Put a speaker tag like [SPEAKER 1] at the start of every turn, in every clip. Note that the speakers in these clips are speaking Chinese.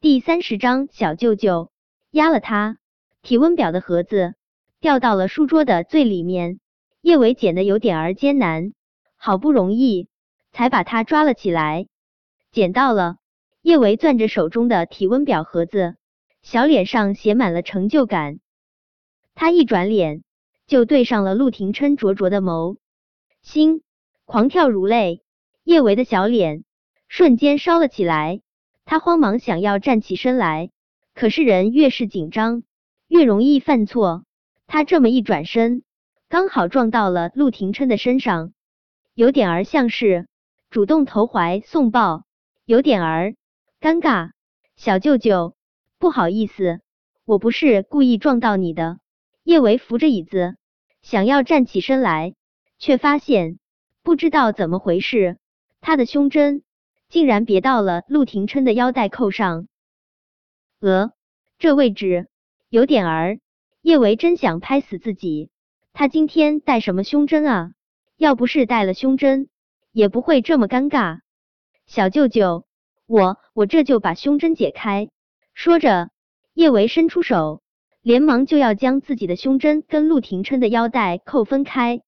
[SPEAKER 1] 第三十章，小舅舅压了他。体温表的盒子掉到了书桌的最里面，叶维捡的有点儿艰难，好不容易才把它抓了起来。捡到了，叶维攥着手中的体温表盒子，小脸上写满了成就感。他一转脸就对上了陆廷琛灼灼的眸，心狂跳如泪。叶维的小脸瞬间烧了起来，他慌忙想要站起身来，可是人越是紧张，越容易犯错。他这么一转身，刚好撞到了陆廷琛的身上，有点儿像是主动投怀送抱，有点儿尴尬。小舅舅，不好意思，我不是故意撞到你的。叶维扶着椅子，想要站起身来，却发现不知道怎么回事。他的胸针竟然别到了陆廷琛的腰带扣上，呃，这位置有点儿。叶维真想拍死自己，他今天戴什么胸针啊？要不是戴了胸针，也不会这么尴尬。小舅舅，我我这就把胸针解开。说着，叶维伸出手，连忙就要将自己的胸针跟陆廷琛的腰带扣分开。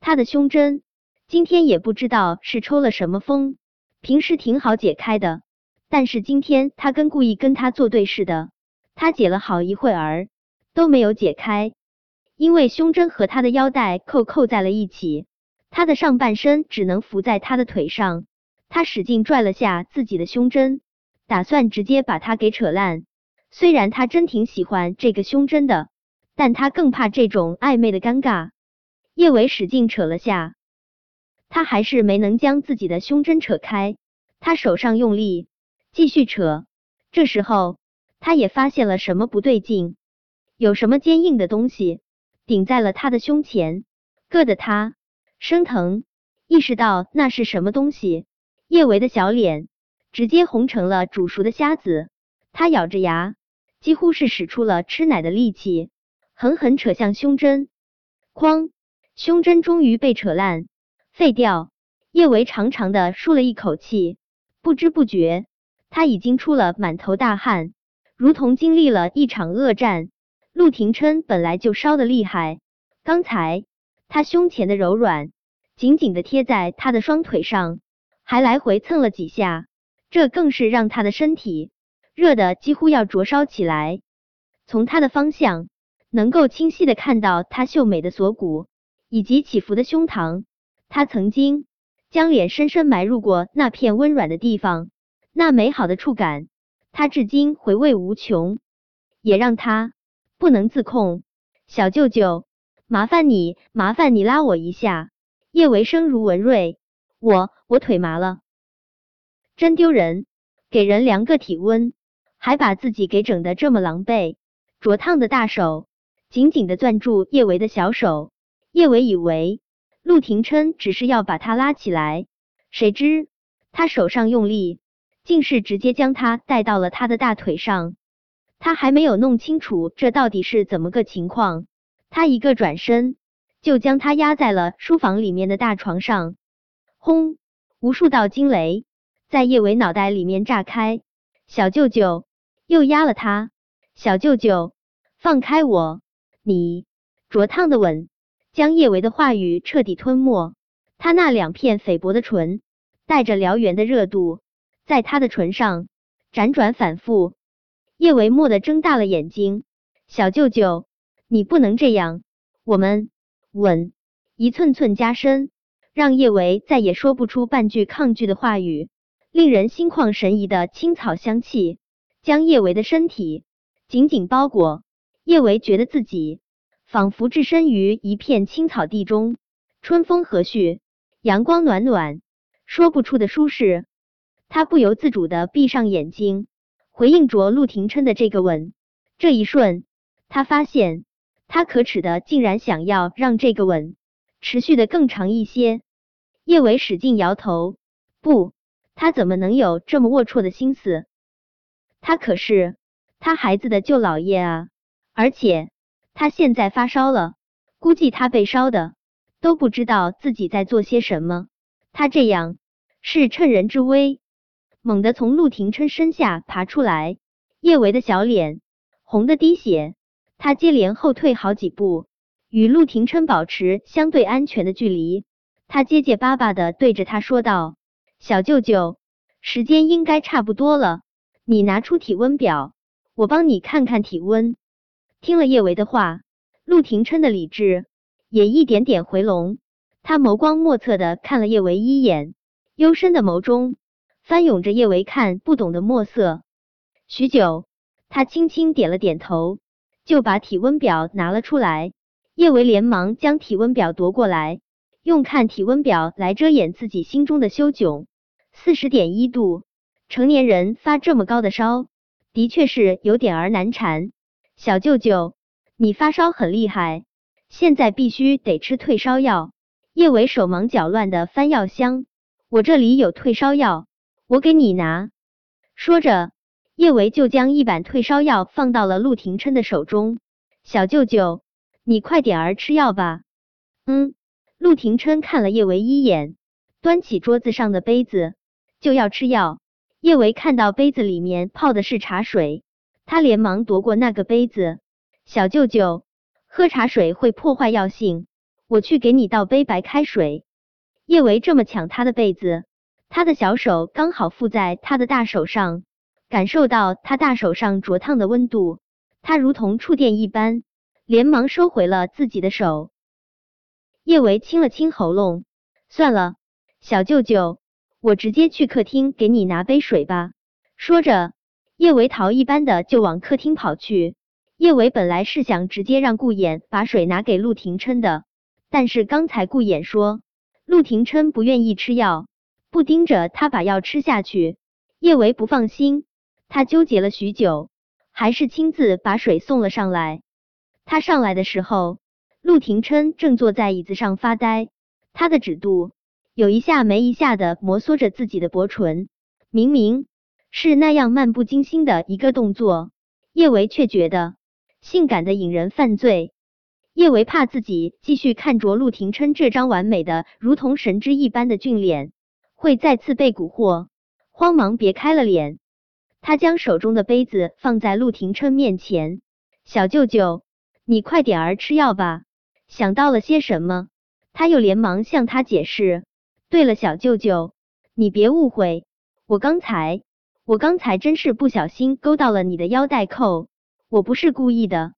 [SPEAKER 1] 他的胸针。今天也不知道是抽了什么风，平时挺好解开的，但是今天他跟故意跟他作对似的，他解了好一会儿都没有解开，因为胸针和他的腰带扣扣在了一起，他的上半身只能扶在他的腿上，他使劲拽了下自己的胸针，打算直接把它给扯烂。虽然他真挺喜欢这个胸针的，但他更怕这种暧昧的尴尬。叶伟使劲扯了下。他还是没能将自己的胸针扯开，他手上用力继续扯。这时候，他也发现了什么不对劲，有什么坚硬的东西顶在了他的胸前，硌得他生疼。意识到那是什么东西，叶维的小脸直接红成了煮熟的虾子。他咬着牙，几乎是使出了吃奶的力气，狠狠扯向胸针。哐！胸针终于被扯烂。废掉，叶维长长的舒了一口气，不知不觉他已经出了满头大汗，如同经历了一场恶战。陆廷琛本来就烧的厉害，刚才他胸前的柔软紧紧的贴在他的双腿上，还来回蹭了几下，这更是让他的身体热的几乎要灼烧起来。从他的方向能够清晰的看到他秀美的锁骨以及起伏的胸膛。他曾经将脸深深埋入过那片温软的地方，那美好的触感，他至今回味无穷，也让他不能自控。小舅舅，麻烦你，麻烦你拉我一下。叶维声如文瑞，我我腿麻了，真丢人，给人量个体温，还把自己给整的这么狼狈。灼烫的大手紧紧的攥住叶维的小手，叶维以为。陆廷琛只是要把他拉起来，谁知他手上用力，竟是直接将他带到了他的大腿上。他还没有弄清楚这到底是怎么个情况，他一个转身就将他压在了书房里面的大床上。轰！无数道惊雷在叶维脑袋里面炸开。小舅舅又压了他！小舅舅，放开我！你灼烫的吻。将叶维的话语彻底吞没，他那两片菲薄的唇带着燎原的热度，在他的唇上辗转反复。叶维蓦地睁大了眼睛：“小舅舅，你不能这样，我们吻一寸寸加深，让叶维再也说不出半句抗拒的话语。令人心旷神怡的青草香气将叶维的身体紧紧包裹，叶维觉得自己。”仿佛置身于一片青草地中，春风和煦，阳光暖暖，说不出的舒适。他不由自主的闭上眼睛，回应着陆廷琛的这个吻。这一瞬，他发现他可耻的竟然想要让这个吻持续的更长一些。叶伟使劲摇头，不，他怎么能有这么龌龊的心思？他可是他孩子的舅姥爷啊，而且。他现在发烧了，估计他被烧的都不知道自己在做些什么。他这样是趁人之危，猛地从陆廷琛身下爬出来，叶维的小脸红的滴血，他接连后退好几步，与陆廷琛保持相对安全的距离。他结结巴巴的对着他说道：“小舅舅，时间应该差不多了，你拿出体温表，我帮你看看体温。”听了叶维的话，陆廷琛的理智也一点点回笼。他眸光莫测的看了叶维一眼，幽深的眸中翻涌着叶维看不懂的墨色。许久，他轻轻点了点头，就把体温表拿了出来。叶维连忙将体温表夺过来，用看体温表来遮掩自己心中的羞窘。四十点一度，成年人发这么高的烧，的确是有点儿难缠。小舅舅，你发烧很厉害，现在必须得吃退烧药。叶维手忙脚乱的翻药箱，我这里有退烧药，我给你拿。说着，叶维就将一板退烧药放到了陆廷琛的手中。小舅舅，你快点儿吃药吧。嗯。陆廷琛看了叶维一眼，端起桌子上的杯子就要吃药。叶维看到杯子里面泡的是茶水，他连忙夺过那个杯子。小舅舅，喝茶水会破坏药性。我去给你倒杯白开水。叶维这么抢他的被子，他的小手刚好附在他的大手上，感受到他大手上灼烫的温度，他如同触电一般，连忙收回了自己的手。叶维清了清喉咙，算了，小舅舅，我直接去客厅给你拿杯水吧。说着，叶维逃一般的就往客厅跑去。叶维本来是想直接让顾衍把水拿给陆廷琛的。但是刚才顾衍说陆廷琛不愿意吃药，不盯着他把药吃下去，叶维不放心，他纠结了许久，还是亲自把水送了上来。他上来的时候，陆廷琛正坐在椅子上发呆，他的指肚有一下没一下的摩挲着自己的薄唇，明明是那样漫不经心的一个动作，叶维却觉得性感的引人犯罪。叶维怕自己继续看着陆廷琛这张完美的如同神之一般的俊脸，会再次被蛊惑，慌忙别开了脸。他将手中的杯子放在陆廷琛面前：“小舅舅，你快点儿吃药吧。”想到了些什么，他又连忙向他解释：“对了，小舅舅，你别误会，我刚才，我刚才真是不小心勾到了你的腰带扣，我不是故意的。”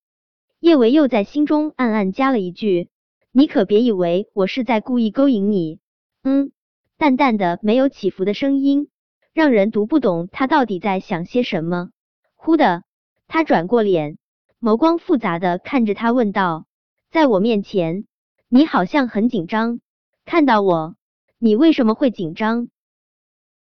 [SPEAKER 1] 叶维又在心中暗暗加了一句：“你可别以为我是在故意勾引你。”嗯，淡淡的、没有起伏的声音，让人读不懂他到底在想些什么。忽的，他转过脸，眸光复杂的看着他问道：“在我面前，你好像很紧张。看到我，你为什么会紧张？”